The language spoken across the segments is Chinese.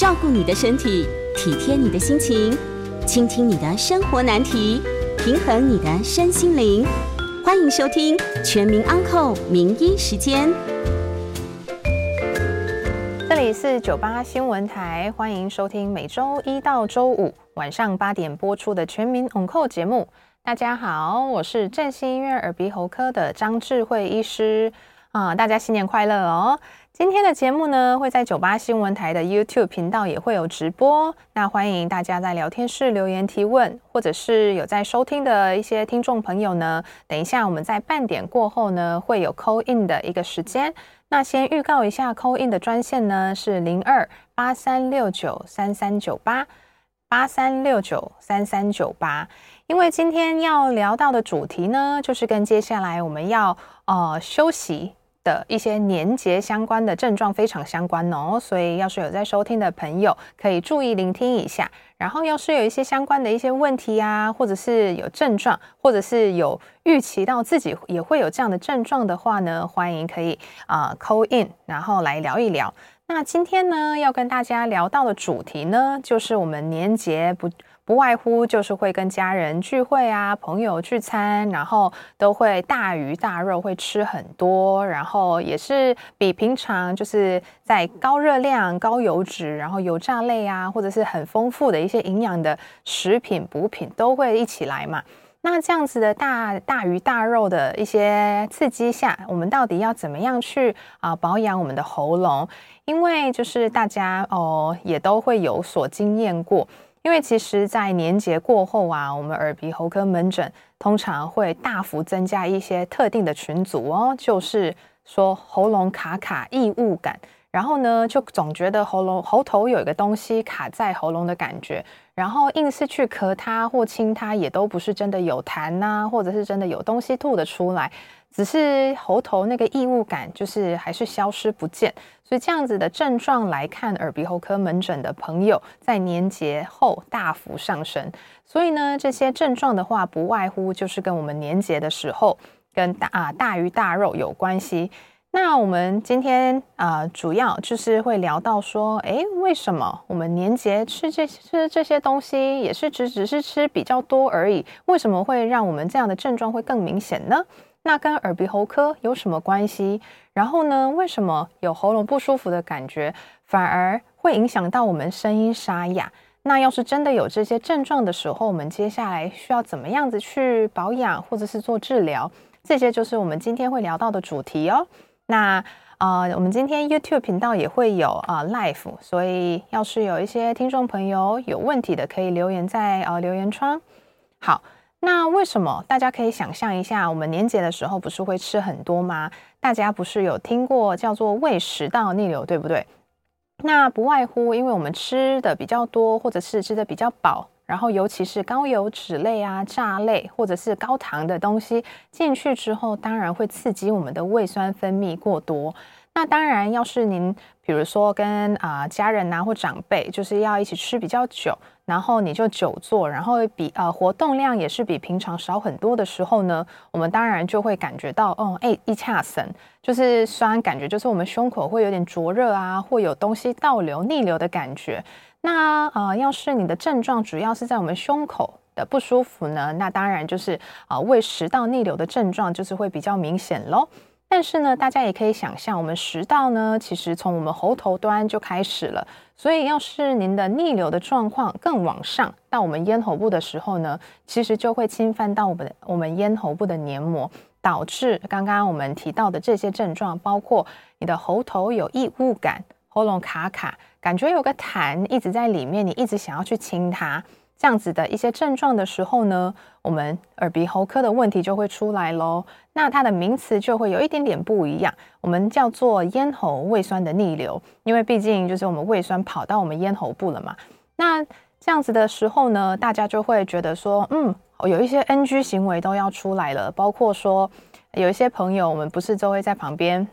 照顾你的身体，体贴你的心情，倾听你的生活难题，平衡你的身心灵。欢迎收听《全民安扣名医时间》。这里是九八新闻台，欢迎收听每周一到周五晚上八点播出的《全民安扣》节目。大家好，我是振兴医院耳鼻喉科的张智慧医师啊，大家新年快乐哦！今天的节目呢，会在九八新闻台的 YouTube 频道也会有直播。那欢迎大家在聊天室留言提问，或者是有在收听的一些听众朋友呢，等一下我们在半点过后呢，会有 call in 的一个时间。那先预告一下 call in 的专线呢，是零二八三六九三三九八八三六九三三九八。因为今天要聊到的主题呢，就是跟接下来我们要呃休息。的一些年节相关的症状非常相关哦，所以要是有在收听的朋友，可以注意聆听一下。然后要是有一些相关的一些问题啊，或者是有症状，或者是有预期到自己也会有这样的症状的话呢，欢迎可以啊、呃、call in，然后来聊一聊。那今天呢，要跟大家聊到的主题呢，就是我们年节不。不外乎就是会跟家人聚会啊，朋友聚餐，然后都会大鱼大肉会吃很多，然后也是比平常就是在高热量、高油脂，然后油炸类啊，或者是很丰富的一些营养的食品补品都会一起来嘛。那这样子的大大鱼大肉的一些刺激下，我们到底要怎么样去啊保养我们的喉咙？因为就是大家哦也都会有所经验过。因为其实，在年节过后啊，我们耳鼻喉科门诊通常会大幅增加一些特定的群组哦，就是说喉咙卡卡、异物感，然后呢，就总觉得喉咙喉头有一个东西卡在喉咙的感觉，然后硬是去咳它或清它，也都不是真的有痰呐、或者是真的有东西吐得出来。只是喉头那个异物感，就是还是消失不见，所以这样子的症状来看，耳鼻喉科门诊的朋友在年节后大幅上升。所以呢，这些症状的话，不外乎就是跟我们年节的时候跟大啊大鱼大肉有关系。那我们今天啊，主要就是会聊到说，诶，为什么我们年节吃这吃这些东西，也是只只是吃比较多而已，为什么会让我们这样的症状会更明显呢？那跟耳鼻喉科有什么关系？然后呢，为什么有喉咙不舒服的感觉，反而会影响到我们声音沙哑？那要是真的有这些症状的时候，我们接下来需要怎么样子去保养或者是做治疗？这些就是我们今天会聊到的主题哦。那呃，我们今天 YouTube 频道也会有啊、呃、Live，所以要是有一些听众朋友有问题的，可以留言在呃留言窗。好。那为什么大家可以想象一下，我们年节的时候不是会吃很多吗？大家不是有听过叫做胃食道逆流，对不对？那不外乎因为我们吃的比较多，或者是吃的比较饱，然后尤其是高油脂类啊、炸类或者是高糖的东西进去之后，当然会刺激我们的胃酸分泌过多。那当然，要是您比如说跟啊、家人呐或长辈，就是要一起吃比较久，然后你就久坐，然后比呃活动量也是比平常少很多的时候呢，我们当然就会感觉到，哦，哎，一恰神，就是酸，感觉就是我们胸口会有点灼热啊，会有东西倒流逆流的感觉。那呃，要是你的症状主要是在我们胸口的不舒服呢，那当然就是啊、胃食道逆流的症状就是会比较明显喽。但是呢，大家也可以想象，我们食道呢，其实从我们喉头端就开始了。所以，要是您的逆流的状况更往上到我们咽喉部的时候呢，其实就会侵犯到我们我们咽喉部的黏膜，导致刚刚我们提到的这些症状，包括你的喉头有异物感、喉咙卡卡，感觉有个痰一直在里面，你一直想要去清它。这样子的一些症状的时候呢，我们耳鼻喉科的问题就会出来喽。那它的名词就会有一点点不一样，我们叫做咽喉胃酸的逆流，因为毕竟就是我们胃酸跑到我们咽喉部了嘛。那这样子的时候呢，大家就会觉得说，嗯，有一些 NG 行为都要出来了，包括说有一些朋友，我们不是都会在旁边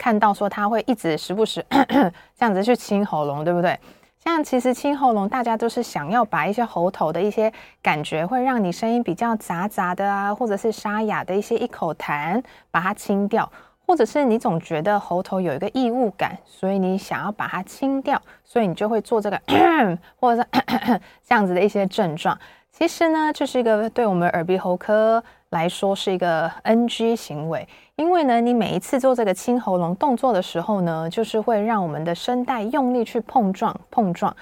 看到说他会一直时不时咳 咳这样子去清喉咙，对不对？像其实清喉咙，大家都是想要把一些喉头的一些感觉，会让你声音比较杂杂的啊，或者是沙哑的一些一口痰，把它清掉，或者是你总觉得喉头有一个异物感，所以你想要把它清掉，所以你就会做这个 或者是 这样子的一些症状。其实呢，这是一个对我们耳鼻喉科来说是一个 NG 行为，因为呢，你每一次做这个清喉咙动作的时候呢，就是会让我们的声带用力去碰撞碰撞，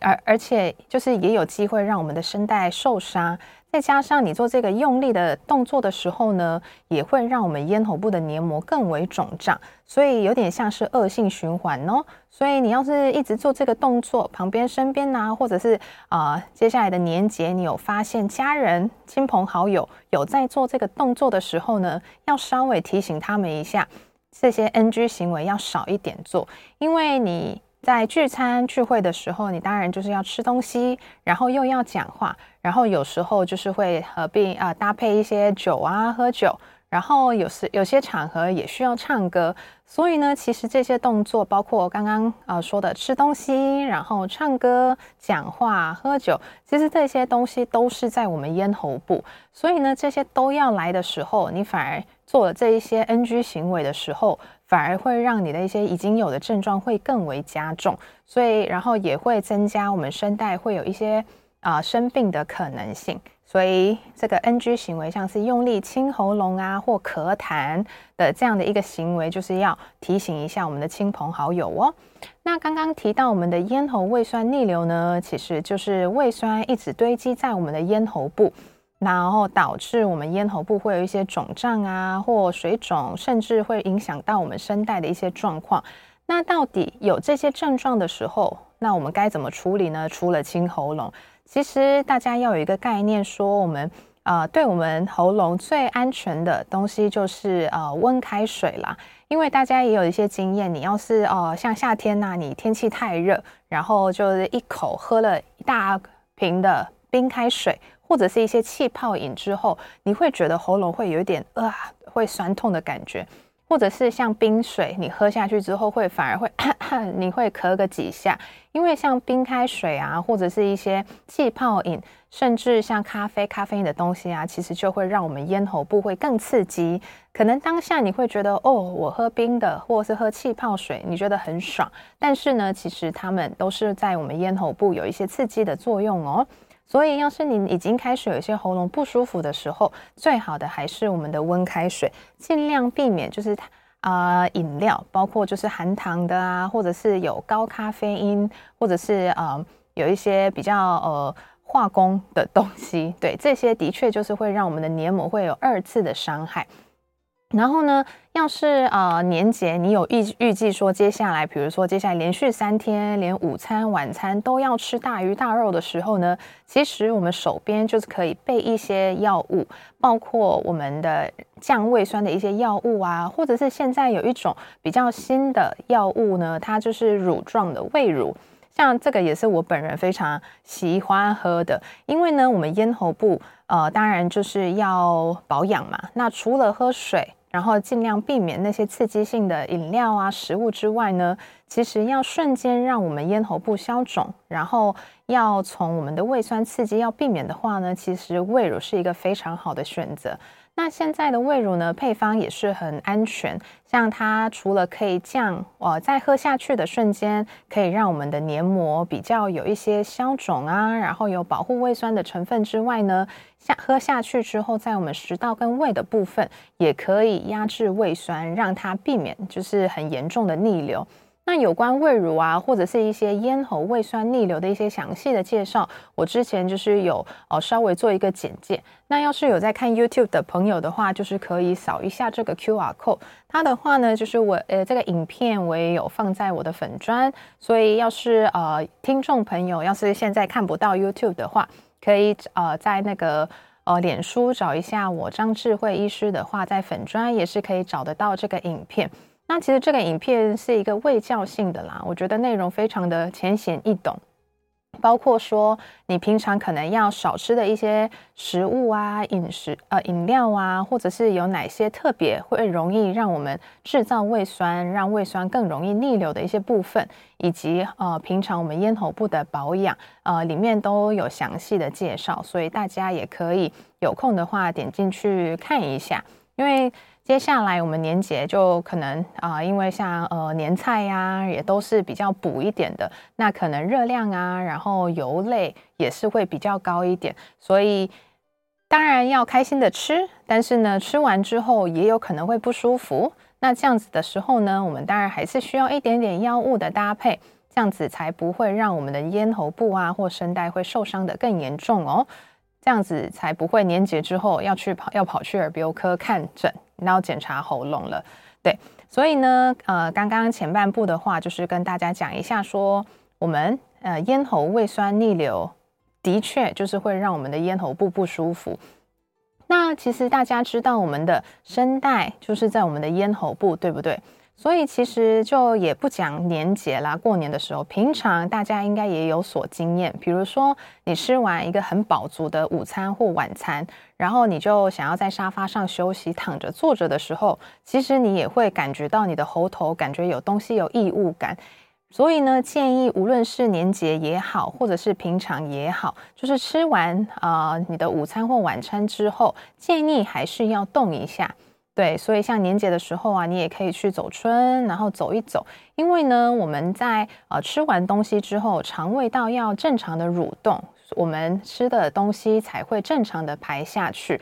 而而且就是也有机会让我们的声带受伤。再加上你做这个用力的动作的时候呢，也会让我们咽喉部的黏膜更为肿胀，所以有点像是恶性循环哦。所以你要是一直做这个动作，旁边、身边啊，或者是啊、接下来的年节，你有发现家人、亲朋好友有在做这个动作的时候呢，要稍微提醒他们一下，这些 NG 行为要少一点做，因为你。在聚餐聚会的时候，你当然就是要吃东西，然后又要讲话，然后有时候就是会合并啊、搭配一些酒啊喝酒，然后有时有些场合也需要唱歌，所以呢，其实这些动作包括刚刚呃说的吃东西，然后唱歌、讲话、喝酒，其实这些东西都是在我们咽喉部，所以呢，这些都要来的时候，你反而做了这一些 NG 行为的时候。反而会让你的一些已经有的症状会更为加重，所以然后也会增加我们声带会有一些啊、生病的可能性。所以这个 NG 行为，像是用力清喉咙啊或咳痰的这样的一个行为，就是要提醒一下我们的亲朋好友哦。那刚刚提到我们的咽喉胃酸逆流呢，其实就是胃酸一直堆积在我们的咽喉部。然后导致我们咽喉部会有一些肿胀啊，或水肿，甚至会影响到我们声带的一些状况。那到底有这些症状的时候，那我们该怎么处理呢？除了清喉咙，其实大家要有一个概念，说我们呃，对我们喉咙最安全的东西就是呃温开水啦。因为大家也有一些经验，你要是呃像夏天呐、啊，你天气太热，然后就是一口喝了一大瓶的冰开水。或者是一些气泡饮之后，你会觉得喉咙会有一点啊、会酸痛的感觉，或者是像冰水，你喝下去之后会反而会咳咳，你会咳个几下，因为像冰开水啊，或者是一些气泡饮，甚至像咖啡、咖啡因的东西啊，其实就会让我们咽喉部会更刺激。可能当下你会觉得哦，我喝冰的，或者是喝气泡水，你觉得很爽，但是呢，其实它们都是在我们咽喉部有一些刺激的作用哦。所以，要是你已经开始有一些喉咙不舒服的时候，最好的还是我们的温开水，尽量避免就是啊、呃、饮料，包括就是含糖的啊，或者是有高咖啡因，或者是呃有一些比较呃化工的东西，对，这些的确就是会让我们的黏膜会有二次的伤害。然后呢，要是呃年节你有预预计说接下来，比如说接下来连续三天，连午餐、晚餐都要吃大鱼大肉的时候呢，其实我们手边就是可以备一些药物，包括我们的降胃酸的一些药物啊，或者是现在有一种比较新的药物呢，它就是乳状的胃乳，像这个也是我本人非常喜欢喝的，因为呢，我们咽喉部呃当然就是要保养嘛，那除了喝水。然后尽量避免那些刺激性的饮料啊、食物之外呢，其实要瞬间让我们咽喉部消肿，然后要从我们的胃酸刺激要避免的话呢，其实胃乳是一个非常好的选择。那现在的胃乳呢，配方也是很安全，像它除了可以降，呃，在喝下去的瞬间可以让我们的黏膜比较有一些消肿啊，然后有保护胃酸的成分之外呢，下喝下去之后，在我们食道跟胃的部分也可以压制胃酸，让它避免就是很严重的逆流。那有关胃乳啊，或者是一些咽喉胃酸逆流的一些详细的介绍，我之前就是有呃稍微做一个简介。那要是有在看 YouTube 的朋友的话，就是可以扫一下这个 QR code。它的话呢，就是我呃这个影片我也有放在我的粉专，所以要是呃听众朋友要是现在看不到 YouTube 的话，可以呃在那个呃脸书找一下我张智慧医师的话，在粉专也是可以找得到这个影片。那其实这个影片是一个卫教性的啦，我觉得内容非常的浅显易懂，包括说你平常可能要少吃的一些食物啊、饮食呃饮料啊，或者是有哪些特别会容易让我们制造胃酸，让胃酸更容易逆流的一些部分，以及呃平常我们咽喉部的保养，呃里面都有详细的介绍，所以大家也可以有空的话点进去看一下，因为。接下来我们年节就可能啊、因为像呃年菜呀，也都是比较补一点的，那可能热量啊，然后油类也是会比较高一点，所以当然要开心的吃，但是呢，吃完之后也有可能会不舒服。那这样子的时候呢，我们当然还是需要一点点药物的搭配，这样子才不会让我们的咽喉部啊或声带会受伤得更严重哦。这样子才不会年节之后要去跑要跑去耳鼻喉科看诊，然后检查喉咙了。对，所以呢，呃，刚刚前半部的话就是跟大家讲一下说，说我们呃咽喉胃酸逆流的确就是会让我们的咽喉部不舒服。那其实大家知道，我们的声带就是在我们的咽喉部，对不对？所以其实就也不讲年节啦，过年的时候，平常大家应该也有所经验。比如说，你吃完一个很饱足的午餐或晚餐，然后你就想要在沙发上休息、躺着、坐着的时候，其实你也会感觉到你的喉头感觉有东西有异物感。所以呢，建议无论是年节也好，或者是平常也好，就是吃完啊、你的午餐或晚餐之后，建议还是要动一下。对，所以像年节的时候啊，你也可以去走春，然后走一走。因为呢，我们在呃吃完东西之后，肠胃道要正常的蠕动，我们吃的东西才会正常的排下去。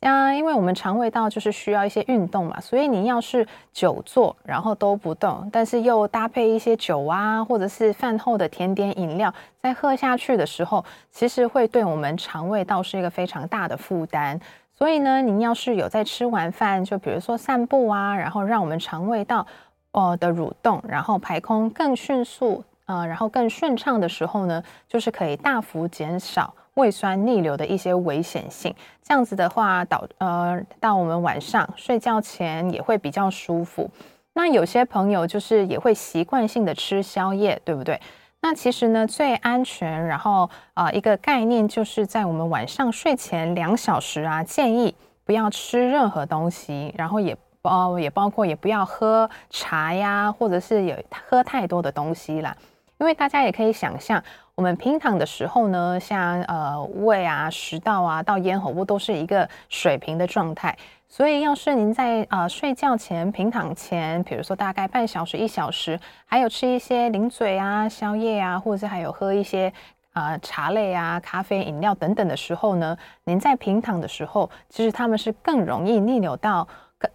啊，因为我们肠胃道就是需要一些运动嘛，所以你要是久坐然后都不动，但是又搭配一些酒啊，或者是饭后的甜点饮料，再喝下去的时候，其实会对我们肠胃道是一个非常大的负担。所以呢，您要是有在吃完饭，就比如说散步啊，然后让我们肠胃道呃的蠕动，然后排空更迅速，呃，然后更顺畅的时候呢，就是可以大幅减少胃酸逆流的一些危险性。这样子的话，导呃到我们晚上睡觉前也会比较舒服。那有些朋友就是也会习惯性的吃宵夜，对不对？那其实呢，最安全，然后啊、呃，一个概念就是在我们晚上睡前两小时啊，建议不要吃任何东西，然后也包也包括也不要喝茶呀，或者是有喝太多的东西啦。因为大家也可以想象，我们平躺的时候呢，像呃胃啊、食道啊到咽喉部都是一个水平的状态。所以，要是您在呃睡觉前、平躺前，比如说大概半小时、一小时，还有吃一些零嘴啊、宵夜啊，或者是还有喝一些呃茶类啊、咖啡饮料等等的时候呢，您在平躺的时候，其实他们是更容易逆流到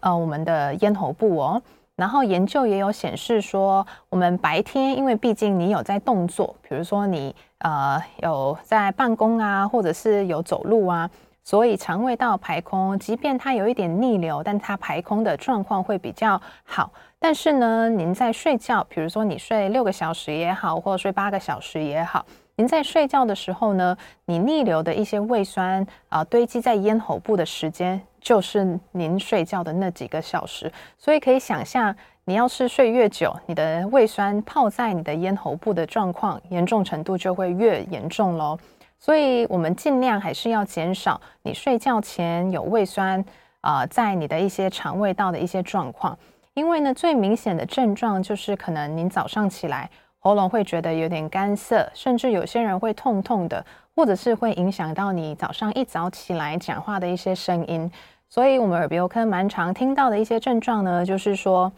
呃我们的咽喉部哦。然后研究也有显示说，我们白天因为毕竟你有在动作，比如说你呃有在办公啊，或者是有走路啊。所以肠胃道排空，即便它有一点逆流，但它排空的状况会比较好。但是呢，您在睡觉，比如说你睡六个小时也好，或者睡八个小时也好，您在睡觉的时候呢，你逆流的一些胃酸啊、堆积在咽喉部的时间，就是您睡觉的那几个小时。所以可以想象，你要是睡越久，你的胃酸泡在你的咽喉部的状况严重程度就会越严重喽。所以，我们尽量还是要减少你睡觉前有胃酸啊、在你的一些肠胃道的一些状况。因为呢，最明显的症状就是可能您早上起来喉咙会觉得有点干涩，甚至有些人会痛痛的，或者是会影响到你早上一早起来讲话的一些声音。所以，我们耳鼻喉科蛮常听到的一些症状呢，就是说，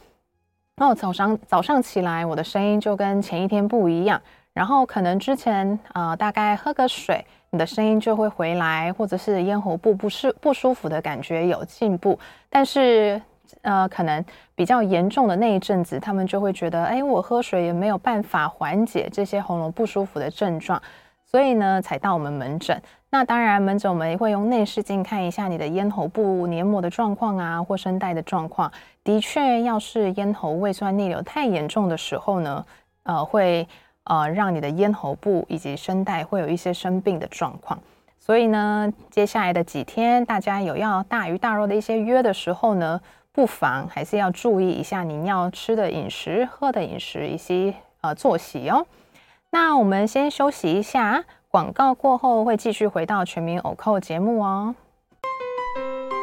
哦，早上早上起来我的声音就跟前一天不一样。然后可能之前呃大概喝个水，你的声音就会回来，或者是咽喉部不舒不舒服的感觉有进步，但是呃可能比较严重的那一阵子，他们就会觉得，哎，我喝水也没有办法缓解这些喉咙不舒服的症状，所以呢才到我们门诊。那当然门诊我们也会用内视镜看一下你的咽喉部黏膜的状况啊，或声带的状况。的确，要是咽喉胃酸逆流太严重的时候呢，呃会。呃，让你的咽喉部以及声带会有一些生病的状况，所以呢，接下来的几天，大家有要大鱼大肉的一些约的时候呢，不妨还是要注意一下您要吃的饮食、喝的饮食以及呃作息哦。那我们先休息一下，广告过后会继续回到全民欧扣节目哦。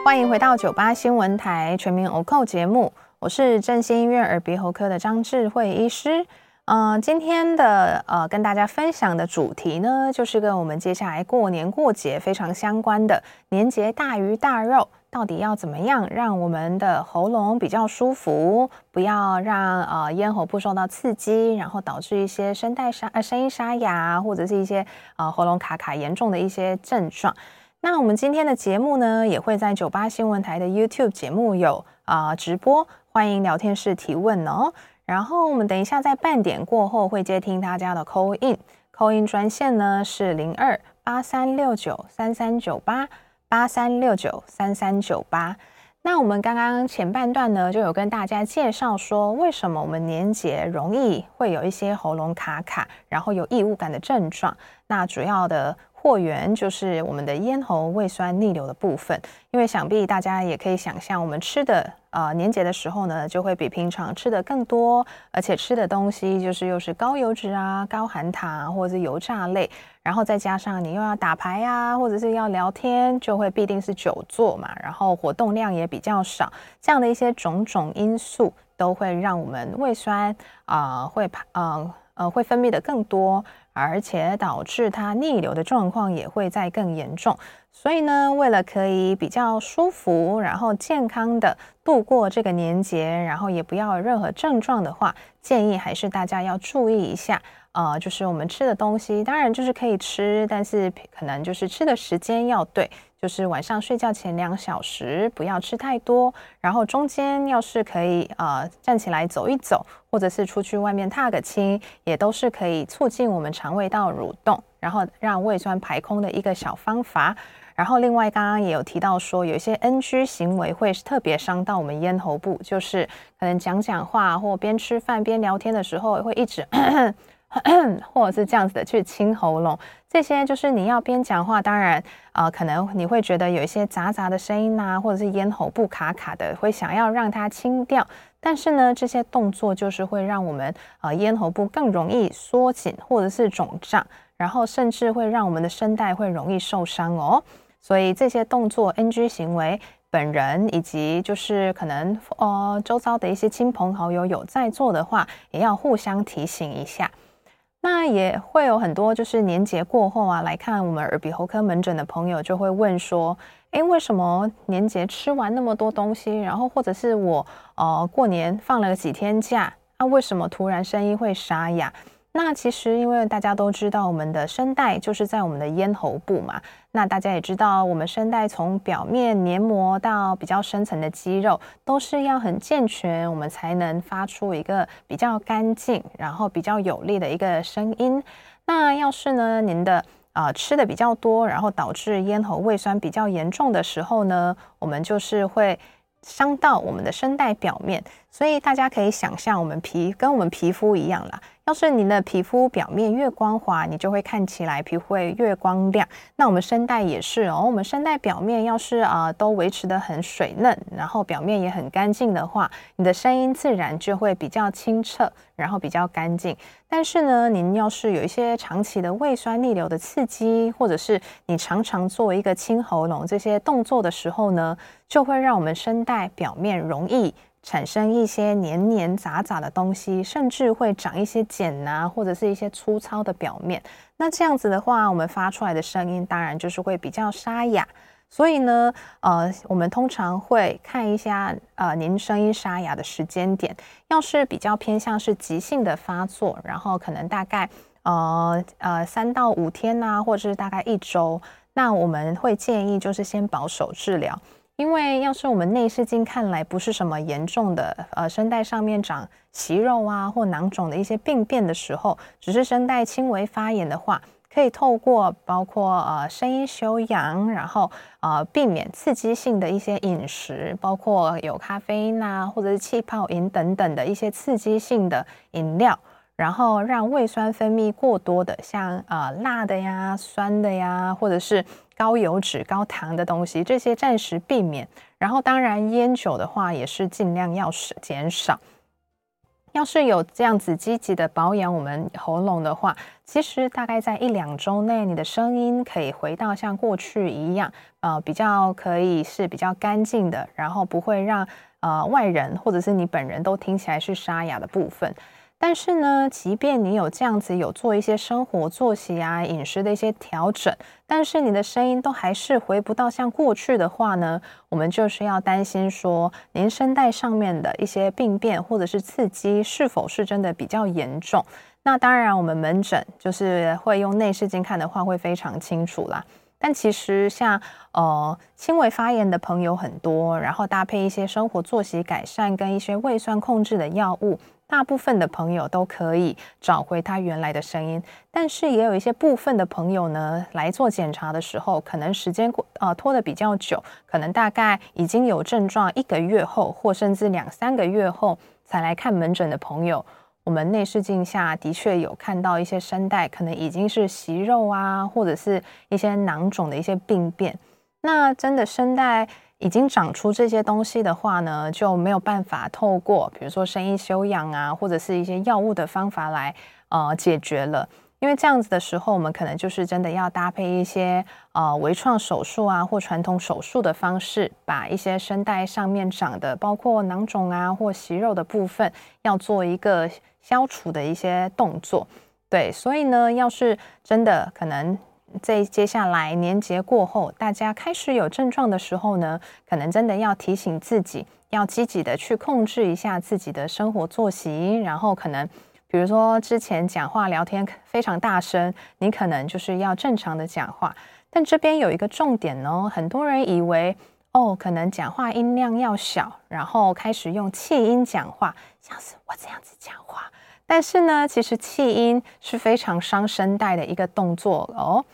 欢迎回到九八新闻台全民欧扣节目，我是振兴医院耳鼻喉科的张智慧医师。嗯、今天的呃，跟大家分享的主题呢，就是跟我们接下来过年过节非常相关的年节大鱼大肉，到底要怎么样让我们的喉咙比较舒服，不要让呃咽喉部受到刺激，然后导致一些声带沙呃声音沙哑，或者是一些呃喉咙卡卡严重的一些症状。那我们今天的节目呢，也会在九八新闻台的 YouTube 节目有啊、直播，欢迎聊天室提问哦。然后我们等一下在半点过后会接听大家的 call in，call in 专线呢是零二八三六九三三九八八三六九三三九八。那我们刚刚前半段呢就有跟大家介绍说，为什么我们年节容易会有一些喉咙卡卡，然后有异物感的症状。那主要的。祸源就是我们的咽喉胃酸逆流的部分，因为想必大家也可以想象，我们吃的呃年节的时候呢，就会比平常吃的更多，而且吃的东西就是又是高油脂啊、高含糖或者是油炸类，然后再加上你又要打牌啊，或者是要聊天，就会必定是久坐嘛，然后活动量也比较少，这样的一些种种因素都会让我们胃酸啊、呃、会呃呃会分泌的更多。而且导致它逆流的状况也会再更严重，所以呢，为了可以比较舒服，然后健康的度过这个年节，然后也不要有任何症状的话，建议还是大家要注意一下。呃，就是我们吃的东西，当然就是可以吃，但是可能就是吃的时间要对，就是晚上睡觉前两小时不要吃太多，然后中间要是可以呃站起来走一走，或者是出去外面踏个青，也都是可以促进我们肠胃道蠕动，然后让胃酸排空的一个小方法。然后另外刚刚也有提到说，有一些 NG 行为会特别伤到我们咽喉部，就是可能讲讲话或边吃饭边聊天的时候会一直咳咳。或者是这样子的去清喉咙，这些就是你要边讲话，当然呃，可能你会觉得有一些杂杂的声音啊，或者是咽喉部卡卡的，会想要让它清掉。但是呢，这些动作就是会让我们呃咽喉部更容易缩紧，或者是肿胀，然后甚至会让我们的声带会容易受伤哦。所以这些动作 NG 行为，本人以及就是可能呃周遭的一些亲朋好友有在做的话，也要互相提醒一下。那也会有很多，就是年节过后啊，来看我们耳鼻喉科门诊的朋友就会问说，诶，为什么年节吃完那么多东西，然后或者是我呃过年放了几天假，那、啊、为什么突然声音会沙哑？那其实，因为大家都知道，我们的声带就是在我们的咽喉部嘛。那大家也知道，我们声带从表面黏膜到比较深层的肌肉，都是要很健全，我们才能发出一个比较干净，然后比较有力的一个声音。那要是呢，您的啊、吃的比较多，然后导致咽喉胃酸比较严重的时候呢，我们就是会。伤到我们的声带表面，所以大家可以想象，我们皮跟我们皮肤一样啦。要是你的皮肤表面越光滑，你就会看起来皮肤会越光亮。那我们声带也是哦，我们声带表面要是啊、都维持得很水嫩，然后表面也很干净的话，你的声音自然就会比较清澈，然后比较干净。但是呢，您要是有一些长期的胃酸逆流的刺激，或者是你常常做一个清喉咙这些动作的时候呢，就会让我们声带表面容易产生一些黏黏杂杂的东西，甚至会长一些茧啊，或者是一些粗糙的表面。那这样子的话，我们发出来的声音当然就是会比较沙哑。所以呢，呃，我们通常会看一下，呃，您声音沙哑的时间点。要是比较偏向是急性的发作，然后可能大概呃呃三到五天呐、或者是大概一周，那我们会建议就是先保守治疗，因为要是我们内视镜看来不是什么严重的，呃，声带上面长息肉啊或囊肿的一些病变的时候，只是声带轻微发炎的话。可以透过包括呃声音修养，然后呃避免刺激性的一些饮食，包括有咖啡因啊，或者是气泡饮等等的一些刺激性的饮料，然后让胃酸分泌过多的，像呃辣的呀、酸的呀，或者是高油脂、高糖的东西，这些暂时避免。然后当然烟酒的话，也是尽量要少减少。要是有这样子积极的保养我们喉咙的话，其实大概在一两周内，你的声音可以回到像过去一样，呃，比较可以是比较干净的，然后不会让呃外人或者是你本人都听起来是沙哑的部分。但是呢，即便你有这样子有做一些生活作息啊、饮食的一些调整，但是你的声音都还是回不到像过去的话呢，我们就是要担心说，您声带上面的一些病变或者是刺激是否是真的比较严重。那当然，我们门诊就是会用内视镜看的话，会非常清楚啦。但其实像呃轻微发炎的朋友很多，然后搭配一些生活作息改善跟一些胃酸控制的药物。大部分的朋友都可以找回他原来的声音，但是也有一些部分的朋友呢，来做检查的时候，可能时间过呃拖得比较久，可能大概已经有症状一个月后，或甚至两三个月后才来看门诊的朋友，我们内视镜下的确有看到一些声带可能已经是息肉啊，或者是一些囊肿的一些病变，那真的声带。已经长出这些东西的话呢，就没有办法透过比如说声音修养啊，或者是一些药物的方法来呃解决了。因为这样子的时候，我们可能就是真的要搭配一些呃微创手术啊，或传统手术的方式，把一些声带上面长的，包括囊肿啊或息肉的部分，要做一个消除的一些动作。对，所以呢，要是真的可能。在接下来年节过后，大家开始有症状的时候呢，可能真的要提醒自己，要积极的去控制一下自己的生活作息。然后可能，比如说之前讲话聊天非常大声，你可能就是要正常的讲话。但这边有一个重点哦，很多人以为哦，可能讲话音量要小，然后开始用气音讲话，像是我这样子讲话。但是呢，其实气音是非常伤声带的一个动作哦。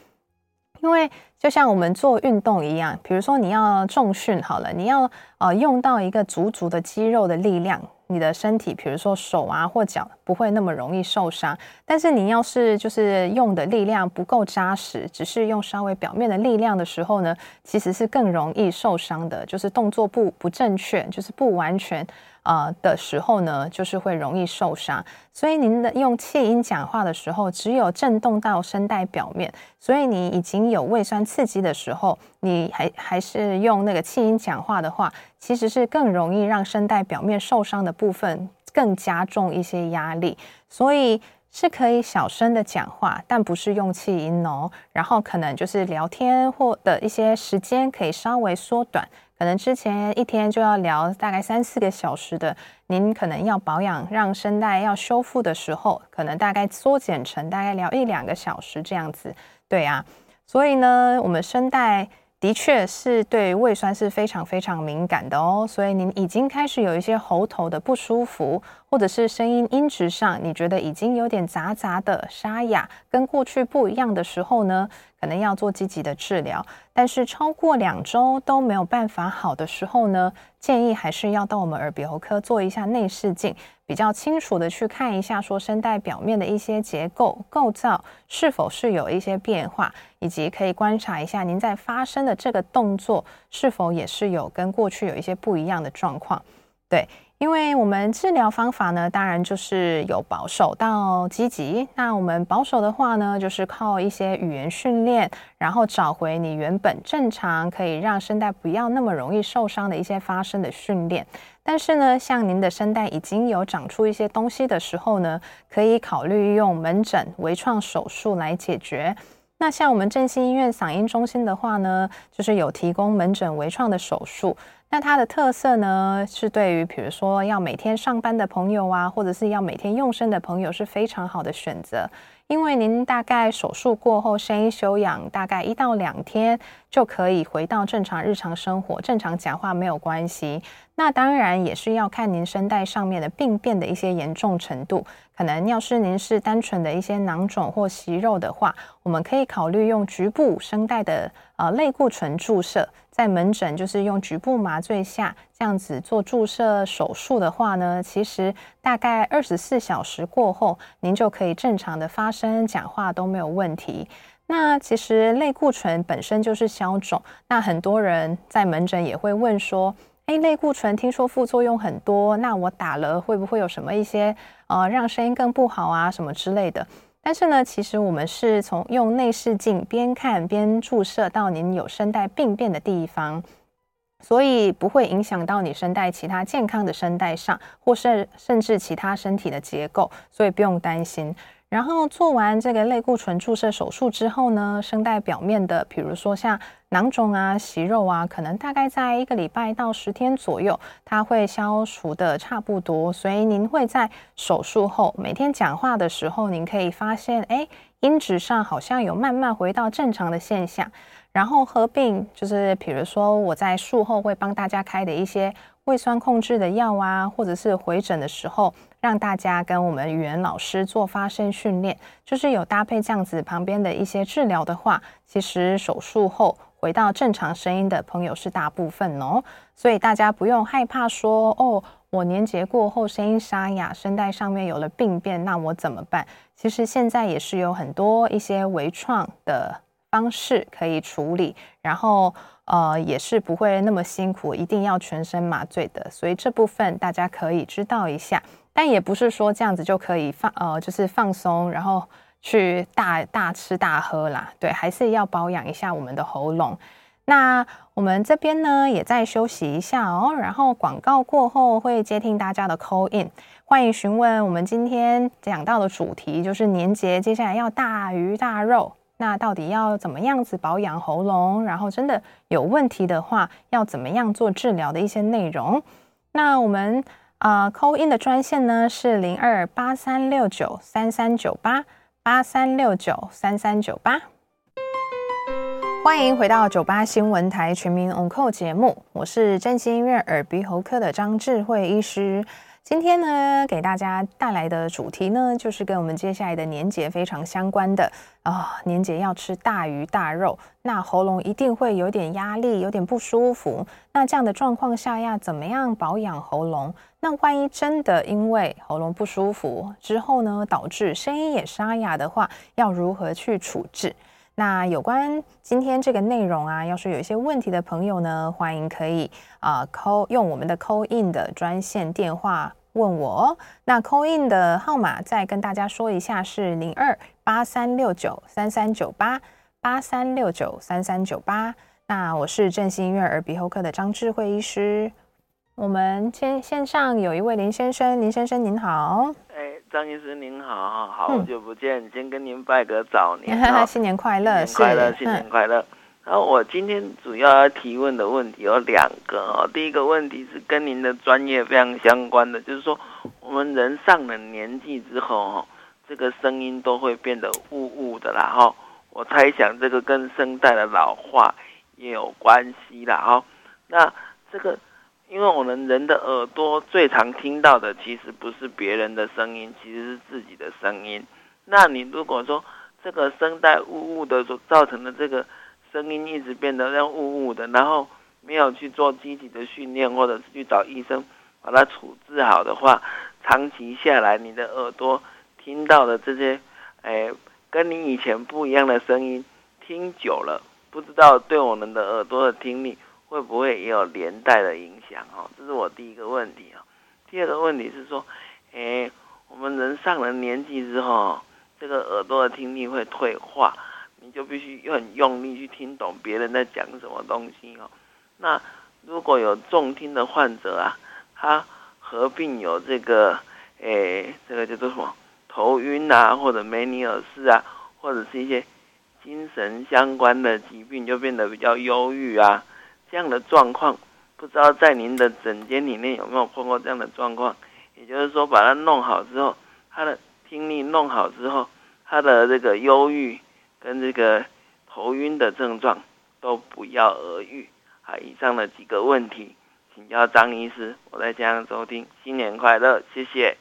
因为就像我们做运动一样，比如说你要重训好了，你要呃用到一个足足的肌肉的力量，你的身体，比如说手啊或脚不会那么容易受伤。但是你要是就是用的力量不够扎实，只是用稍微表面的力量的时候呢，其实是更容易受伤的，就是动作不不正确，就是不完全。呃的时候呢，就是会容易受伤，所以您的用气音讲话的时候，只有震动到声带表面，所以你已经有胃酸刺激的时候，你还还是用那个气音讲话的话，其实是更容易让声带表面受伤的部分更加重一些压力，所以是可以小声的讲话，但不是用气音哦，然后可能就是聊天或的一些时间可以稍微缩短。可能之前一天就要聊大概三四个小时的，您可能要保养让声带要修复的时候，可能大概缩减成大概聊一两个小时这样子，对啊，所以呢，我们声带。的确是对胃酸是非常非常敏感的哦，所以您已经开始有一些喉头的不舒服，或者是声音音质上你觉得已经有点杂杂的沙哑，跟过去不一样的时候呢，可能要做积极的治疗。但是超过两周都没有办法好的时候呢，建议还是要到我们耳鼻喉科做一下内视镜。比较清楚的去看一下，说声带表面的一些结构构造是否是有一些变化，以及可以观察一下您在发声的这个动作是否也是有跟过去有一些不一样的状况，对。因为我们治疗方法呢，当然就是有保守到积极。那我们保守的话呢，就是靠一些语言训练，然后找回你原本正常，可以让声带不要那么容易受伤的一些发声的训练。但是呢，像您的声带已经有长出一些东西的时候呢，可以考虑用门诊微创手术来解决。那像我们振兴医院嗓音中心的话呢，就是有提供门诊微创的手术。那它的特色呢，是对于比如说要每天上班的朋友啊，或者是要每天用声的朋友是非常好的选择。因为您大概手术过后，声音休养大概一到两天，就可以回到正常日常生活，正常讲话没有关系。那当然也是要看您声带上面的病变的一些严重程度。可能要是您是单纯的一些囊肿或息肉的话，我们可以考虑用局部声带的呃类固醇注射，在门诊就是用局部麻醉下这样子做注射手术的话呢，其实大概二十四小时过后，您就可以正常的发声讲话都没有问题。那其实类固醇本身就是消肿，那很多人在门诊也会问说。诶，类固醇听说副作用很多，那我打了会不会有什么一些呃让声音更不好啊什么之类的？但是呢，其实我们是从用内视镜边看边注射到您有声带病变的地方，所以不会影响到你声带其他健康的声带上，或是甚至其他身体的结构，所以不用担心。然后做完这个类固醇注射手术之后呢，声带表面的，比如说像囊肿啊、息肉啊，可能大概在一个礼拜到十天左右，它会消除的差不多。所以您会在手术后每天讲话的时候，您可以发现，哎，音质上好像有慢慢回到正常的现象。然后合并就是，比如说我在术后会帮大家开的一些胃酸控制的药啊，或者是回诊的时候，让大家跟我们语言老师做发声训练，就是有搭配这样子旁边的一些治疗的话，其实手术后回到正常声音的朋友是大部分哦，所以大家不用害怕说哦，我年节过后声音沙哑，声带上面有了病变，那我怎么办？其实现在也是有很多一些微创的。方式可以处理，然后呃也是不会那么辛苦，一定要全身麻醉的，所以这部分大家可以知道一下，但也不是说这样子就可以放呃就是放松，然后去大大吃大喝啦，对，还是要保养一下我们的喉咙。那我们这边呢也再休息一下哦，然后广告过后会接听大家的 call in，欢迎询问我们今天讲到的主题就是年节接下来要大鱼大肉。那到底要怎么样子保养喉咙？然后真的有问题的话，要怎么样做治疗的一些内容？那我们啊、呃、call in 的专线呢是零二八三六九三三九八八三六九三三九八。欢迎回到九八新闻台全民 on call 节目，我是振兴医院耳鼻喉科的张智慧医师。今天呢，给大家带来的主题呢，就是跟我们接下来的年节非常相关的啊、年节要吃大鱼大肉，那喉咙一定会有点压力，有点不舒服。那这样的状况下，要怎么样保养喉咙？那万一真的因为喉咙不舒服之后呢，导致声音也沙哑的话，要如何去处置？那有关今天这个内容啊，要是有一些问题的朋友呢，欢迎可以啊扣用我们的扣 in 的专线电话。问我哦，那扣 in 的号码再跟大家说一下，是零二八三六九三三九八八三六九三三九八。那我是振兴医院耳鼻喉科的张智慧医师。我们线线上有一位林先生，林先生您好。哎，张医师您好，好久不见，嗯、先跟您拜个早年，新年快乐，新年快乐，新年快乐。然后我今天主要要提问的问题有两个哦。第一个问题是跟您的专业非常相关的，就是说我们人上了年纪之后哦，这个声音都会变得雾雾的啦哈。我猜想这个跟声带的老化也有关系啦哈。那这个因为我们人的耳朵最常听到的其实不是别人的声音，其实是自己的声音。那你如果说这个声带雾雾的所造成的这个声音一直变得这样雾雾的，然后没有去做积极的训练，或者是去找医生把它处置好的话，长期下来，你的耳朵听到的这些，哎，跟你以前不一样的声音，听久了，不知道对我们的耳朵的听力会不会也有连带的影响？哦，这是我第一个问题啊。第二个问题是说，哎，我们人上了年纪之后，这个耳朵的听力会退化。你就必须很用力去听懂别人在讲什么东西哦。那如果有重听的患者啊，他合并有这个，诶，这个叫做什么头晕啊，或者梅尼尔氏啊，或者是一些精神相关的疾病，就变得比较忧郁啊。这样的状况，不知道在您的诊间里面有没有碰过这样的状况？也就是说，把它弄好之后，他的听力弄好之后，他的这个忧郁。跟这个头晕的症状都不药而愈。啊，以上的几个问题，请教张医师，我在家收听，新年快乐，谢谢。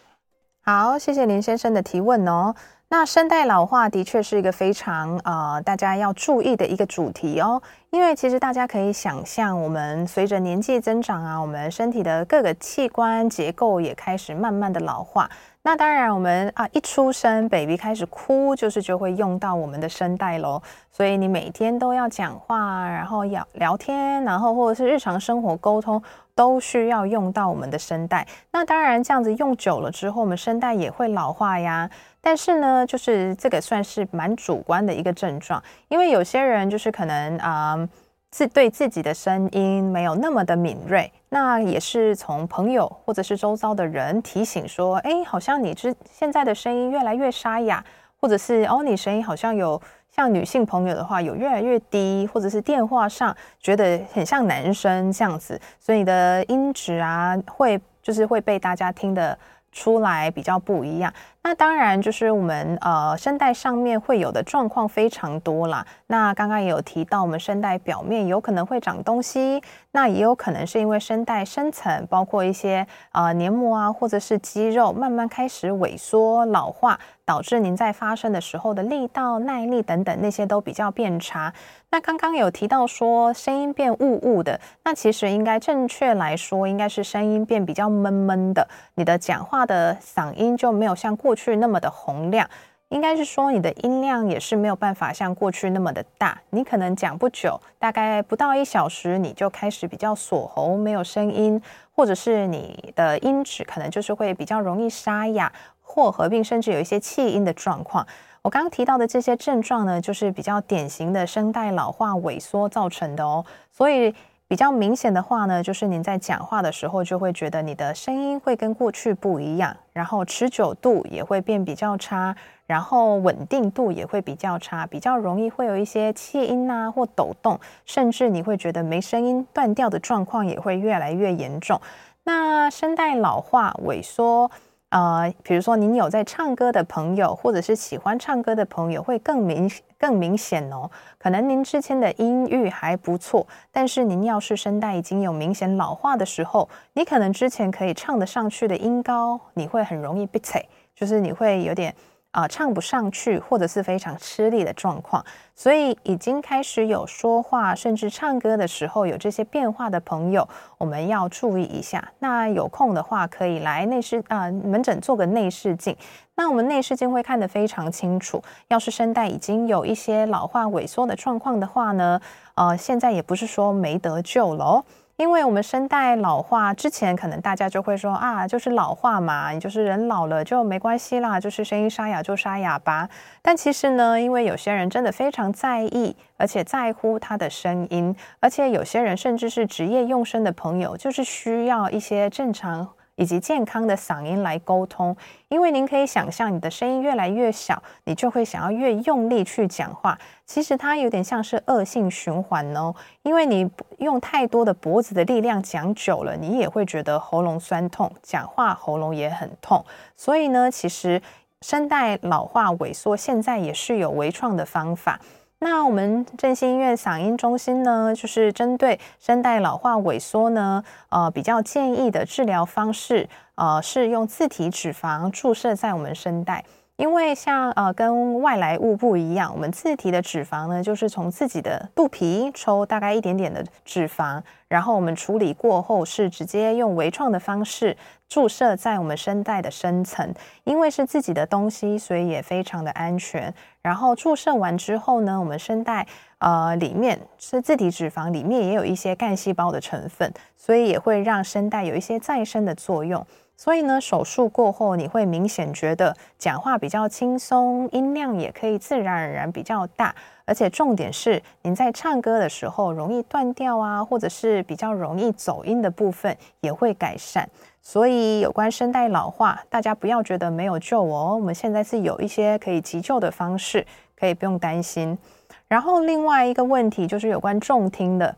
好，谢谢林先生的提问哦。那声带老化的确是一个非常呃大家要注意的一个主题哦，因为其实大家可以想象，我们随着年纪增长啊，我们身体的各个器官结构也开始慢慢的老化。那当然，我们啊一出生，baby 开始哭，就是就会用到我们的声带喽。所以你每天都要讲话，然后要聊天，然后或者是日常生活沟通，都需要用到我们的声带。那当然，这样子用久了之后，我们声带也会老化呀。但是呢，就是这个算是蛮主观的一个症状，因为有些人就是可能啊。自对自己的声音没有那么的敏锐，那也是从朋友或者是周遭的人提醒说，哎，好像你之现在的声音越来越沙哑，或者是哦，你声音好像有像女性朋友的话有越来越低，或者是电话上觉得很像男生这样子，所以你的音质啊会就是会被大家听得出来比较不一样。那当然，就是我们呃声带上面会有的状况非常多啦。那刚刚也有提到，我们声带表面有可能会长东西，那也有可能是因为声带深层，包括一些呃黏膜啊，或者是肌肉慢慢开始萎缩老化，导致您在发声的时候的力道、耐力等等那些都比较变差。那刚刚有提到说声音变雾雾的，那其实应该正确来说，应该是声音变比较闷闷的，你的讲话的嗓音就没有像。过去那么的洪亮，应该是说你的音量也是没有办法像过去那么的大。你可能讲不久，大概不到一小时，你就开始比较锁喉，没有声音，或者是你的音质可能就是会比较容易沙哑，或合并甚至有一些气音的状况。我刚刚提到的这些症状呢，就是比较典型的声带老化萎缩造成的哦，所以。比较明显的话呢，就是您在讲话的时候就会觉得你的声音会跟过去不一样，然后持久度也会变比较差，然后稳定度也会比较差，比较容易会有一些气音啊或抖动，甚至你会觉得没声音断掉的状况也会越来越严重。那声带老化萎缩。呃，比如说您有在唱歌的朋友，或者是喜欢唱歌的朋友，会更明更明显哦。可能您之前的音域还不错，但是您要是声带已经有明显老化的时候，你可能之前可以唱得上去的音高，你会很容易 bitty，，就是你会有点。啊、唱不上去，或者是非常吃力的状况，所以已经开始有说话，甚至唱歌的时候有这些变化的朋友，我们要注意一下。那有空的话，可以来内视啊、呃、门诊做个内视镜。那我们内视镜会看得非常清楚。要是声带已经有一些老化萎缩的状况的话呢，呃，现在也不是说没得救了哦。因为我们声带老化之前，可能大家就会说啊，就是老化嘛，你就是人老了就没关系啦，就是声音沙哑就沙哑吧。但其实呢，因为有些人真的非常在意，而且在乎他的声音，而且有些人甚至是职业用声的朋友，就是需要一些正常。以及健康的嗓音来沟通，因为您可以想象，你的声音越来越小，你就会想要越用力去讲话。其实它有点像是恶性循环哦，因为你用太多的脖子的力量讲久了，你也会觉得喉咙酸痛，讲话喉咙也很痛。所以呢，其实声带老化萎缩现在也是有微创的方法。那我们振兴医院嗓音中心呢，就是针对声带老化萎缩呢，呃，比较建议的治疗方式，呃，是用自体脂肪注射在我们声带。因为像呃跟外来物不一样，我们自体的脂肪呢，就是从自己的肚皮抽大概一点点的脂肪，然后我们处理过后是直接用微创的方式注射在我们声带的深层。因为是自己的东西，所以也非常的安全。然后注射完之后呢，我们声带呃里面是自体脂肪里面也有一些干细胞的成分，所以也会让声带有一些再生的作用。所以呢，手术过后你会明显觉得讲话比较轻松，音量也可以自然而然比较大，而且重点是您在唱歌的时候容易断掉啊，或者是比较容易走音的部分也会改善。所以有关声带老化，大家不要觉得没有救哦，我们现在是有一些可以急救的方式，可以不用担心。然后另外一个问题就是有关重听的。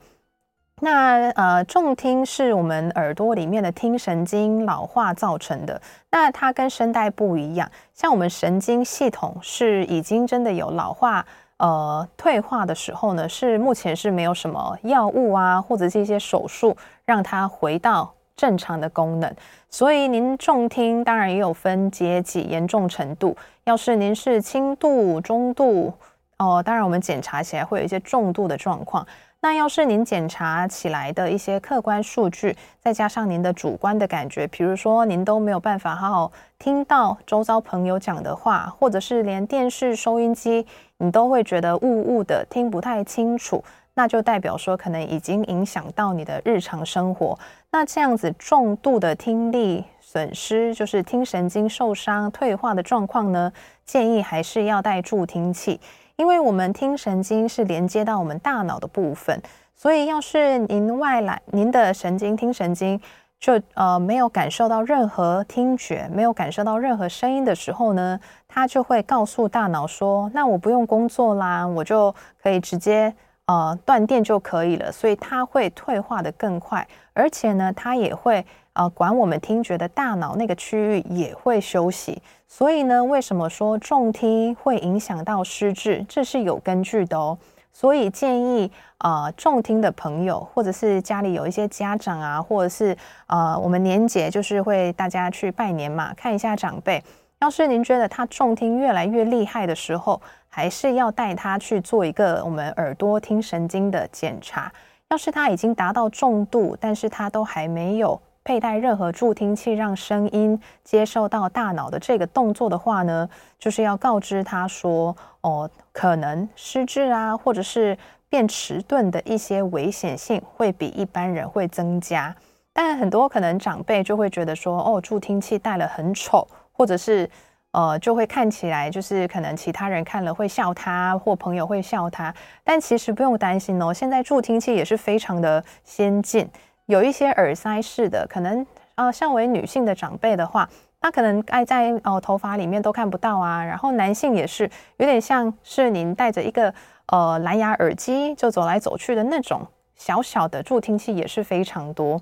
那呃，重听是我们耳朵里面的听神经老化造成的。那它跟声带不一样，像我们神经系统是已经真的有老化呃退化的时候呢，是目前是没有什么药物啊，或者是一些手术让它回到正常的功能。所以您重听当然也有分阶级严重程度，要是您是轻度、中度哦、呃，当然我们检查起来会有一些重度的状况。那要是您检查起来的一些客观数据，再加上您的主观的感觉，比如说您都没有办法好好听到周遭朋友讲的话，或者是连电视收音机你都会觉得雾雾的，听不太清楚，那就代表说可能已经影响到你的日常生活。那这样子重度的听力损失，就是听神经受伤、退化的状况呢，建议还是要戴助听器，因为我们听神经是连接到我们大脑的部分，所以要是您外来您的神经听神经就呃没有感受到任何听觉，没有感受到任何声音的时候呢，它就会告诉大脑说，那我不用工作啦，我就可以直接。呃，断电就可以了，所以它会退化的更快，而且呢，它也会呃管我们听觉的大脑那个区域也会休息。所以呢，为什么说重听会影响到失智？这是有根据的哦。所以建议呃重听的朋友，或者是家里有一些家长啊，或者是呃我们年节就是会大家去拜年嘛，看一下长辈。要是您觉得他重听越来越厉害的时候，还是要带他去做一个我们耳朵听神经的检查。要是他已经达到重度，但是他都还没有佩戴任何助听器，让声音接受到大脑的这个动作的话呢，就是要告知他说，哦，可能失智啊，或者是变迟钝的一些危险性会比一般人会增加。但很多可能长辈就会觉得说，哦，助听器戴了很丑。或者是，呃，就会看起来就是可能其他人看了会笑他，或朋友会笑他。但其实不用担心哦，现在助听器也是非常的先进，有一些耳塞式的，可能啊、呃，像为女性的长辈的话，他可能爱在哦、呃、头发里面都看不到啊。然后男性也是有点像是您戴着一个呃蓝牙耳机就走来走去的那种小小的助听器也是非常多。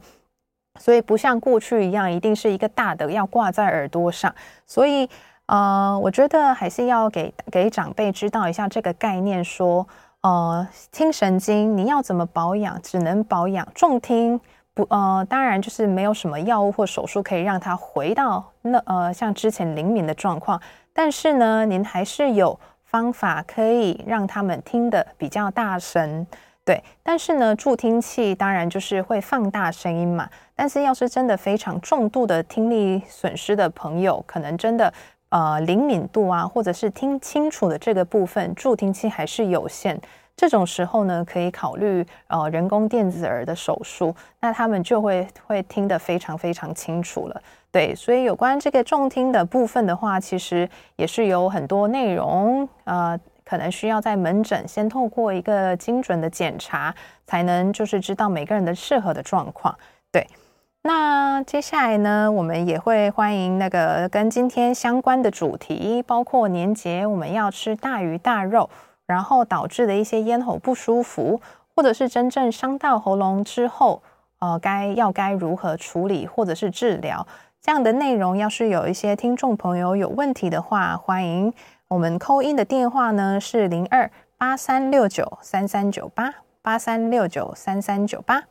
所以不像过去一样，一定是一个大的要挂在耳朵上。所以，呃，我觉得还是要给给长辈知道一下这个概念，说，呃，听神经你要怎么保养，只能保养重听呃，当然就是没有什么药物或手术可以让他回到那呃像之前灵敏的状况。但是呢，您还是有方法可以让他们听得比较大声。对，但是呢，助听器当然就是会放大声音嘛。但是要是真的非常重度的听力损失的朋友，可能真的呃灵敏度啊，或者是听清楚的这个部分，助听器还是有限。这种时候呢，可以考虑呃人工电子耳的手术，那他们就会会听得非常非常清楚了。对，所以有关这个重听的部分的话，其实也是有很多内容呃。可能需要在门诊先透过一个精准的检查，才能就是知道每个人的适合的状况。对，那接下来呢，我们也会欢迎那个跟今天相关的主题，包括年节我们要吃大鱼大肉，然后导致的一些咽喉不舒服，或者是真正伤到喉咙之后，呃，该要该如何处理或者是治疗这样的内容。要是有一些听众朋友有问题的话，欢迎。我们扣音的电话呢是零二八三六九三三九八八三六九三三九八。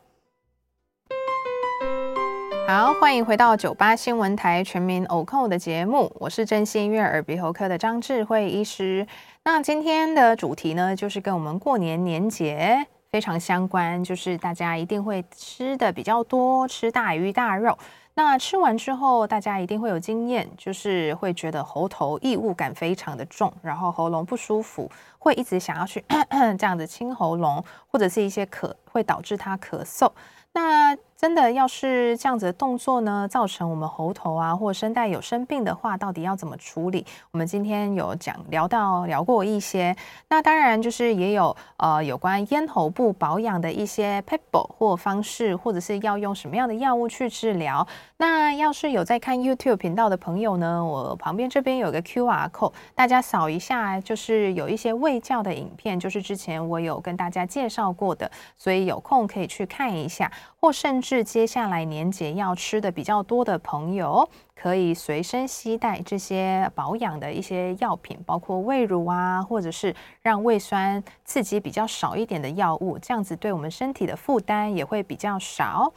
好，欢迎回到九八新闻台全民偶扣的节目，我是真心医院耳鼻喉科的张智慧医师。那今天的主题呢，就是跟我们过年年节非常相关，就是大家一定会吃的比较多，吃大鱼大肉。那吃完之后，大家一定会有经验，就是会觉得喉头异物感非常的重，然后喉咙不舒服，会一直想要去咳 咳这样子清喉咙，或者是一些咳，会导致他咳嗽。那真的要是这样子的动作呢，造成我们喉头啊或声带有生病的话，到底要怎么处理？我们今天有讲聊到聊过一些，那当然就是也有呃有关咽喉部保养的一些撇步或方式，或者是要用什么样的药物去治疗。那要是有在看 YouTube 频道的朋友呢，我旁边这边有个 QR code，大家扫一下，就是有一些卫教的影片，就是之前我有跟大家介绍过的，所以有空可以去看一下，或甚至。是接下来年节要吃的比较多的朋友，可以随身携带这些保养的一些药品，包括胃乳啊，或者是让胃酸刺激比较少一点的药物，这样子对我们身体的负担也会比较少。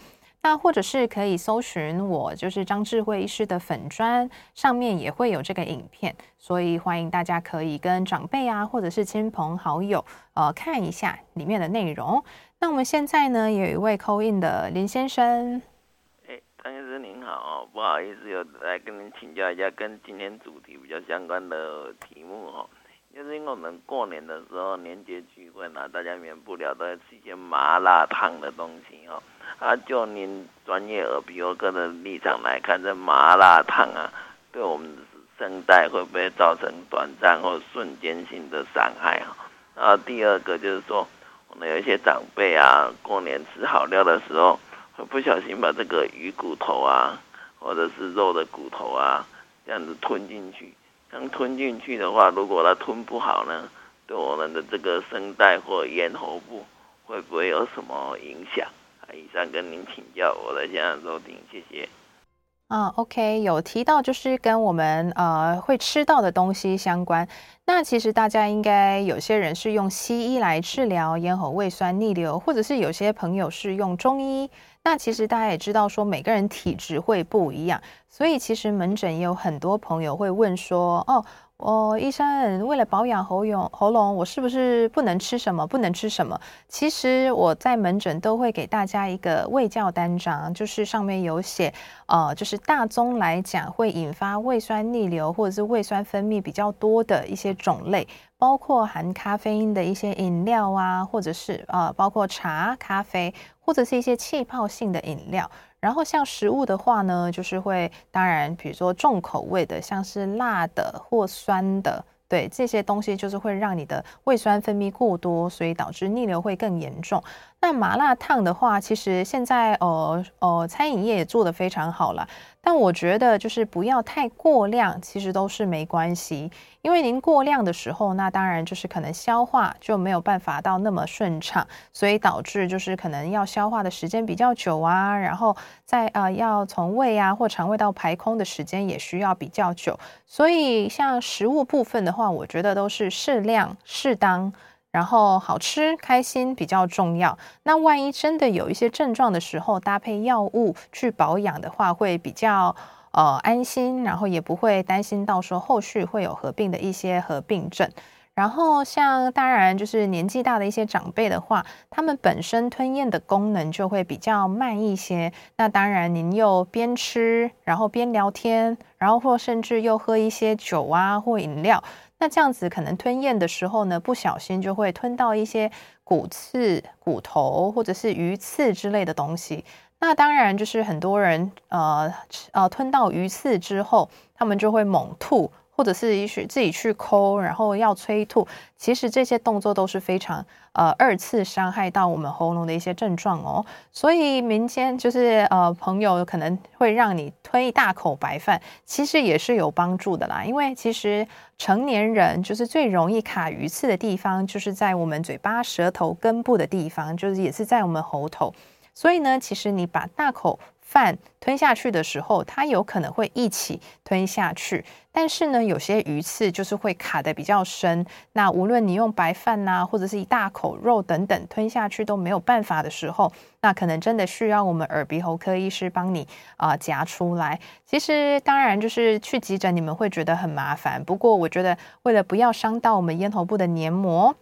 那或者是可以搜寻我就是张智慧医师的粉专，上面也会有这个影片，所以欢迎大家可以跟长辈啊，或者是亲朋好友呃看一下里面的内容。那我们现在呢，有一位 coin 的林先生。哎，张医师您好，不好意思，又来跟您请教一下跟今天主题比较相关的题目哦。就是因为我们过年的时候年节聚会呢，大家免不了都要吃一些麻辣烫的东西哦。啊，就您专业耳鼻喉科的立场来看，这麻辣烫啊，对我们的声带会不会造成短暂或瞬间性的伤害啊？然后第二个就是说，我们有一些长辈啊，过年吃好料的时候，会不小心把这个鱼骨头啊，或者是肉的骨头啊，这样子吞进去。刚吞进去的话，如果它吞不好呢，对我们的这个声带或咽喉部会不会有什么影响？啊，以上跟您请教，我在现场收听，谢谢。啊，OK，有提到就是跟我们呃会吃到的东西相关。那其实大家应该有些人是用西医来治疗咽喉胃酸逆流，或者是有些朋友是用中医。那其实大家也知道说每个人体质会不一样，所以其实门诊也有很多朋友会问说，哦。哦，医生，为了保养喉咙，喉咙我是不是不能吃什么？不能吃什么？其实我在门诊都会给大家一个胃教单张，就是上面有写，呃，就是大宗来讲会引发胃酸逆流或者是胃酸分泌比较多的一些种类，包括含咖啡因的一些饮料啊，或者是呃，包括茶、咖啡，或者是一些气泡性的饮料。然后像食物的话呢，就是会，当然，比如说重口味的，像是辣的或酸的。对，这些东西就是会让你的胃酸分泌过多，所以导致逆流会更严重。那麻辣烫的话，其实现在呃呃餐饮业也做得非常好了，但我觉得就是不要太过量，其实都是没关系。因为您过量的时候，那当然就是可能消化就没有办法到那么顺畅，所以导致就是可能要消化的时间比较久啊，然后在呃要从胃啊或肠胃道排空的时间也需要比较久。所以像食物部分的话，我觉得都是适量、适当，然后好吃、开心比较重要。那万一真的有一些症状的时候，搭配药物去保养的话，会比较呃安心，然后也不会担心到说后续会有合并的一些合并症。然后像当然就是年纪大的一些长辈的话，他们本身吞咽的功能就会比较慢一些。那当然您又边吃，然后边聊天，然后或甚至又喝一些酒啊或饮料，那这样子可能吞咽的时候呢，不小心就会吞到一些骨刺、骨头或者是鱼刺之类的东西。那当然就是很多人呃呃吞到鱼刺之后，他们就会猛吐。或者是去自己去抠，然后要催吐，其实这些动作都是非常呃二次伤害到我们喉咙的一些症状哦。所以民间就是呃朋友可能会让你吞一大口白饭，其实也是有帮助的啦。因为其实成年人就是最容易卡鱼刺的地方，就是在我们嘴巴、舌头根部的地方，就是也是在我们喉头。所以呢，其实你把大口饭吞下去的时候，它有可能会一起吞下去。但是呢，有些鱼刺就是会卡得比较深。那无论你用白饭呐、啊，或者是一大口肉等等吞下去都没有办法的时候，那可能真的需要我们耳鼻喉科医师帮你啊、夹出来。其实当然就是去急诊，你们会觉得很麻烦。不过我觉得，为了不要伤到我们咽喉部的黏膜。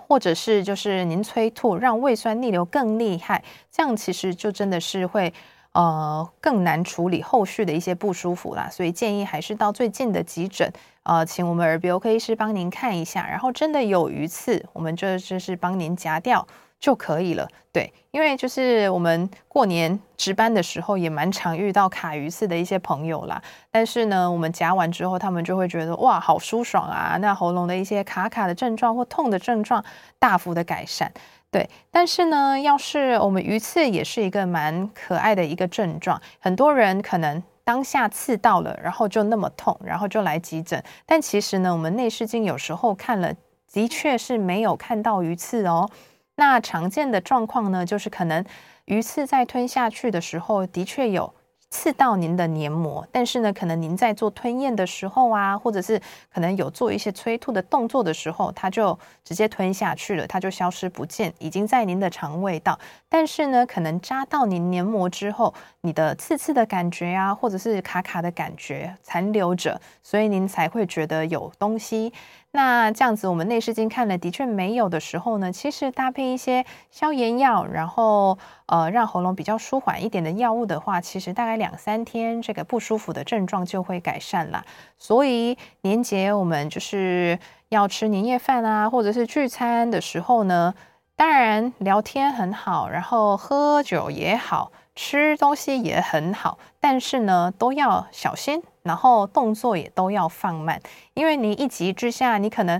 或者是就是您催吐，让胃酸逆流更厉害，这样其实就真的是会呃更难处理后续的一些不舒服啦。所以建议还是到最近的急诊，呃，请我们耳鼻喉科医师帮您看一下，然后真的有鱼刺，我们就就是帮您夹掉。就可以了，对，因为就是我们过年值班的时候也蛮常遇到卡鱼刺的一些朋友啦，但是呢，我们夹完之后，他们就会觉得哇，好舒爽啊，那喉咙的一些卡卡的症状或痛的症状大幅的改善，对。但是呢，要是我们鱼刺也是一个蛮可爱的一个症状，很多人可能当下刺到了，然后就那么痛，然后就来急诊，但其实呢，我们内视镜有时候看了，的确是没有看到鱼刺哦。那常见的状况呢，就是可能鱼刺在吞下去的时候，的确有刺到您的黏膜，但是呢，可能您在做吞咽的时候啊，或者是可能有做一些催吐的动作的时候，它就直接吞下去了，它就消失不见，已经在您的肠胃道。但是呢，可能扎到您黏膜之后，你的刺刺的感觉啊，或者是卡卡的感觉残留着，所以您才会觉得有东西。那这样子，我们内视镜看了的确没有的时候呢，其实搭配一些消炎药，然后呃让喉咙比较舒缓一点的药物的话，其实大概两三天，这个不舒服的症状就会改善了。所以年节我们就是要吃年夜饭啊，或者是聚餐的时候呢，当然聊天很好，然后喝酒也好，吃东西也很好，但是呢都要小心。然后动作也都要放慢，因为你一急之下，你可能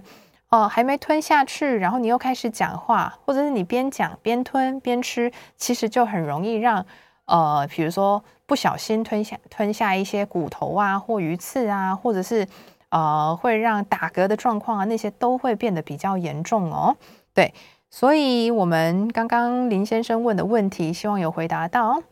哦、呃、还没吞下去，然后你又开始讲话，或者是你边讲边吞边吃，其实就很容易让呃，比如说不小心吞下吞下一些骨头啊或鱼刺啊，或者是呃会让打嗝的状况啊，那些都会变得比较严重哦。对，所以我们刚刚林先生问的问题，希望有回答到。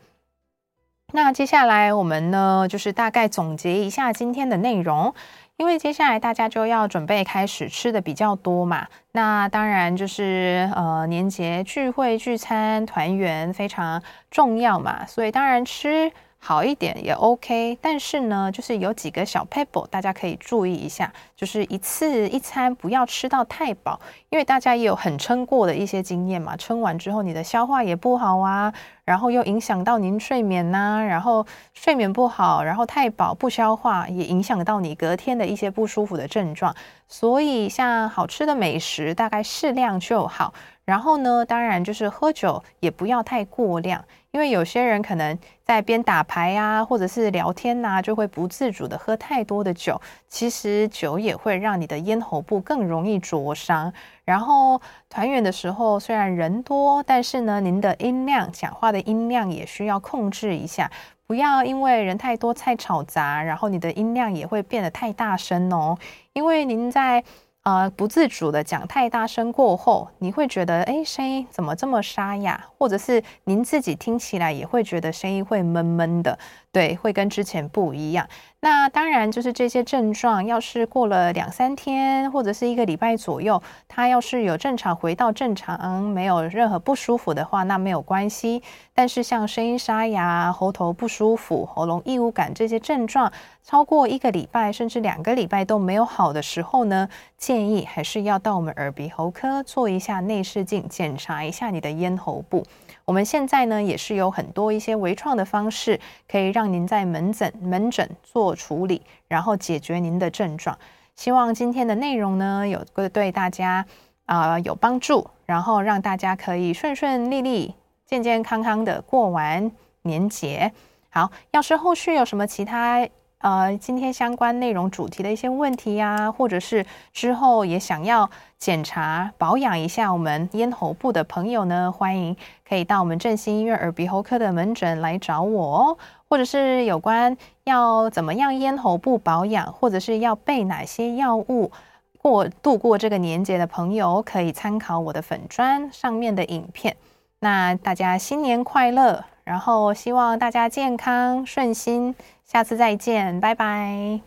那接下来我们呢，就是大概总结一下今天的内容，因为接下来大家就要准备开始吃的比较多嘛。那当然就是呃年节聚会聚餐团圆非常重要嘛，所以当然吃。好一点也 OK，但是呢，就是有几个小 Pebble，，大家可以注意一下，就是一次一餐不要吃到太饱，因为大家也有很撑过的一些经验嘛，撑完之后你的消化也不好啊，然后又影响到您睡眠呐、然后睡眠不好，然后太饱不消化，也影响到你隔天的一些不舒服的症状，所以像好吃的美食大概适量就好，然后呢，当然就是喝酒也不要太过量。因为有些人可能在边打牌啊，或者是聊天呐、就会不自主的喝太多的酒。其实酒也会让你的咽喉部更容易灼伤。然后团圆的时候虽然人多，但是呢，您的音量，讲话的音量也需要控制一下，不要因为人太多太吵杂，然后你的音量也会变得太大声哦。因为您在。呃，不自主的讲太大声过后，你会觉得，哎，声音怎么这么沙哑？或者是您自己听起来也会觉得声音会闷闷的，对，会跟之前不一样。那当然，就是这些症状，要是过了两三天或者是一个礼拜左右，它要是有正常回到正常，没有任何不舒服的话，那没有关系。但是像声音沙哑、喉头不舒服、喉咙异物感这些症状，超过一个礼拜甚至两个礼拜都没有好的时候呢，建议还是要到我们耳鼻喉科做一下内视镜，检查一下你的咽喉部。我们现在呢，也是有很多一些微创的方式，可以让您在门诊门诊做处理，然后解决您的症状。希望今天的内容呢，有个对大家啊、有帮助，然后让大家可以顺顺利利、健健康康的过完年节。好，要是后续有什么其他。呃，今天相关内容主题的一些问题呀、或者是之后也想要检查保养一下我们咽喉部的朋友呢，欢迎可以到我们振兴医院耳鼻喉科的门诊来找我哦。或者是有关要怎么样咽喉部保养，或者是要备哪些药物过度过这个年节的朋友，可以参考我的粉砖上面的影片。那大家新年快乐，然后希望大家健康顺心。下次再见，拜拜。